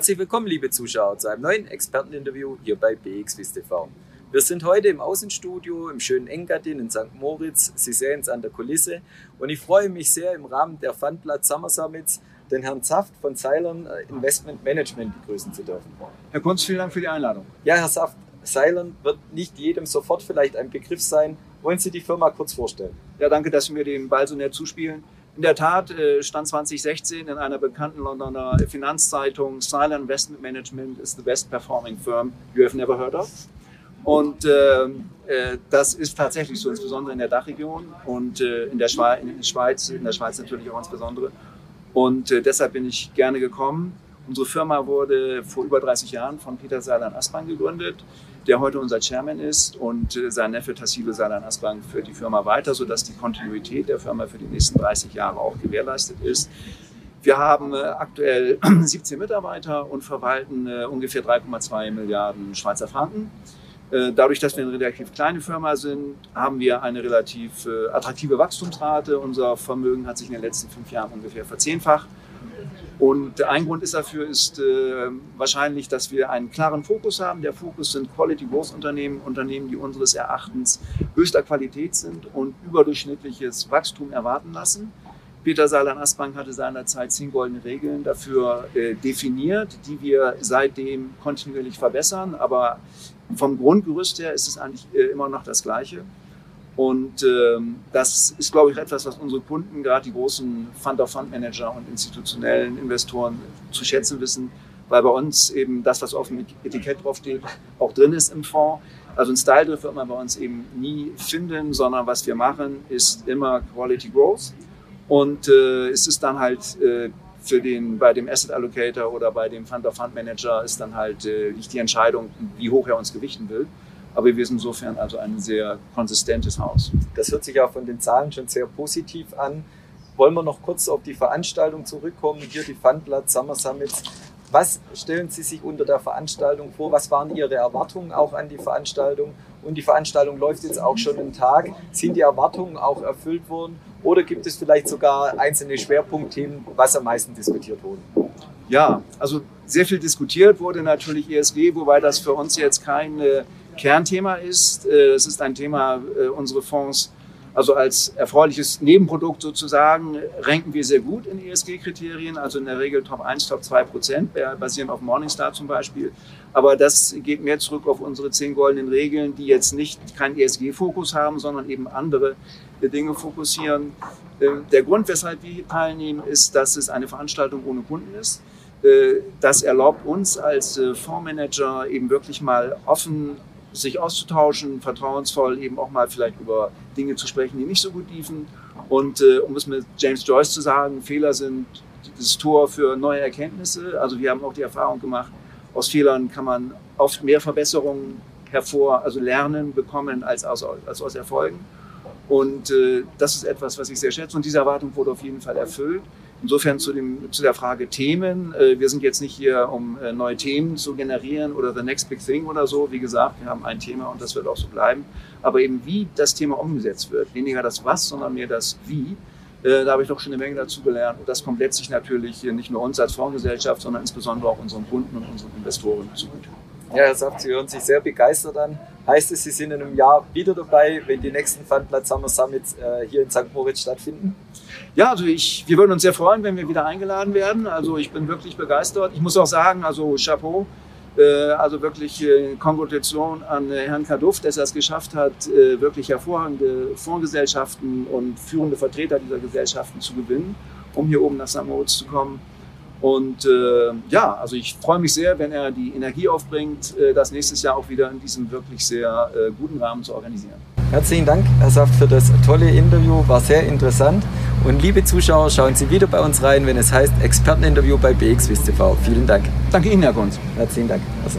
Herzlich willkommen, liebe Zuschauer, zu einem neuen Experteninterview hier bei BXWIS TV. Wir sind heute im Außenstudio im schönen Engadin in St. Moritz. Sie sehen es an der Kulisse. Und ich freue mich sehr, im Rahmen der Funplatz Summer Summits den Herrn Saft von Ceylon äh, Investment Management begrüßen zu dürfen. Herr Kunz, vielen Dank für die Einladung. Ja, Herr Saft, Ceylon wird nicht jedem sofort vielleicht ein Begriff sein. Wollen Sie die Firma kurz vorstellen? Ja, danke, dass Sie mir den Ball so nett zuspielen. In der Tat äh, stand 2016 in einer bekannten Londoner Finanzzeitung, Silent Investment Management is the best performing firm you have never heard of. Und äh, äh, das ist tatsächlich so, insbesondere in der Dachregion und äh, in, der Schweiz, in der Schweiz, natürlich auch insbesondere. Und äh, deshalb bin ich gerne gekommen. Unsere Firma wurde vor über 30 Jahren von Peter Salan Aspang gegründet der heute unser Chairman ist und äh, sein Neffe Tassilo Salan Asbank führt die Firma weiter, sodass die Kontinuität der Firma für die nächsten 30 Jahre auch gewährleistet ist. Wir haben äh, aktuell 17 Mitarbeiter und verwalten äh, ungefähr 3,2 Milliarden Schweizer Franken. Dadurch, dass wir eine relativ kleine Firma sind, haben wir eine relativ attraktive Wachstumsrate. Unser Vermögen hat sich in den letzten fünf Jahren ungefähr verzehnfacht. Und ein Grund ist dafür ist äh, wahrscheinlich, dass wir einen klaren Fokus haben. Der Fokus sind Quality Growth Unternehmen, Unternehmen, die unseres Erachtens höchster Qualität sind und überdurchschnittliches Wachstum erwarten lassen. Peter Salan Asbank hatte seinerzeit zehn goldene Regeln dafür äh, definiert, die wir seitdem kontinuierlich verbessern. Aber vom Grundgerüst her ist es eigentlich äh, immer noch das Gleiche. Und ähm, das ist, glaube ich, etwas, was unsere Kunden, gerade die großen Fund-of-Fund-Manager und institutionellen Investoren zu schätzen wissen, weil bei uns eben das, was auf dem Etikett draufsteht, auch drin ist im Fonds. Also ein Style-Drift wird man bei uns eben nie finden, sondern was wir machen, ist immer Quality Growth. Und äh, es ist dann halt äh, für den, bei dem Asset Allocator oder bei dem Fund-of-Fund-Manager ist dann halt äh, nicht die Entscheidung, wie hoch er uns gewichten will. Aber wir sind insofern also ein sehr konsistentes Haus. Das hört sich auch von den Zahlen schon sehr positiv an. Wollen wir noch kurz auf die Veranstaltung zurückkommen? Hier die Funplatz Summer Summits. Was stellen Sie sich unter der Veranstaltung vor? Was waren Ihre Erwartungen auch an die Veranstaltung? Und die Veranstaltung läuft jetzt auch schon einen Tag. Sind die Erwartungen auch erfüllt worden? Oder gibt es vielleicht sogar einzelne Schwerpunktthemen, was am meisten diskutiert wurde? Ja, also sehr viel diskutiert wurde natürlich ESG, wobei das für uns jetzt keine Kernthema ist. Äh, es ist ein Thema, äh, unsere Fonds, also als erfreuliches Nebenprodukt sozusagen, ranken wir sehr gut in ESG-Kriterien, also in der Regel Top 1, Top 2 Prozent, basierend auf Morningstar zum Beispiel. Aber das geht mehr zurück auf unsere zehn goldenen Regeln, die jetzt nicht keinen ESG-Fokus haben, sondern eben andere Dinge fokussieren. Äh, der Grund, weshalb wir teilnehmen, ist, dass es eine Veranstaltung ohne Kunden ist. Das erlaubt uns als Fondsmanager eben wirklich mal offen sich auszutauschen, vertrauensvoll eben auch mal vielleicht über Dinge zu sprechen, die nicht so gut liefen. Und äh, um es mit James Joyce zu sagen, Fehler sind das Tor für neue Erkenntnisse. Also wir haben auch die Erfahrung gemacht, aus Fehlern kann man oft mehr Verbesserungen hervor, also lernen, bekommen als aus, als aus Erfolgen. Und äh, das ist etwas, was ich sehr schätze. Und diese Erwartung wurde auf jeden Fall erfüllt. Insofern zu, dem, zu der Frage Themen. Äh, wir sind jetzt nicht hier, um äh, neue Themen zu generieren oder the next big thing oder so. Wie gesagt, wir haben ein Thema und das wird auch so bleiben. Aber eben wie das Thema umgesetzt wird. Weniger das Was, sondern mehr das Wie. Äh, da habe ich doch schon eine Menge dazu gelernt. Und das kommt letztlich natürlich nicht nur uns als Fondsgesellschaft, sondern insbesondere auch unseren Kunden und unseren Investoren zugute. Ja, Herr Saft, Sie hören sich sehr begeistert an. Heißt es, Sie sind in einem Jahr wieder dabei, wenn die nächsten Fundplatz Summer Summits äh, hier in St. Moritz stattfinden? Ja, also ich, wir würden uns sehr freuen, wenn wir wieder eingeladen werden. Also ich bin wirklich begeistert. Ich muss auch sagen, also Chapeau. Äh, also wirklich äh, Kongratulation an äh, Herrn Kaduff, dass er es geschafft hat, äh, wirklich hervorragende Fondsgesellschaften und führende Vertreter dieser Gesellschaften zu gewinnen, um hier oben nach St. Moritz zu kommen. Und äh, ja, also ich freue mich sehr, wenn er die Energie aufbringt, äh, das nächstes Jahr auch wieder in diesem wirklich sehr äh, guten Rahmen zu organisieren. Herzlichen Dank, Herr Saft, für das tolle Interview. War sehr interessant. Und liebe Zuschauer, schauen Sie wieder bei uns rein, wenn es heißt Experteninterview bei BXWIS TV. Vielen Dank. Danke Ihnen, Herr Gunz. Herzlichen Dank. Also.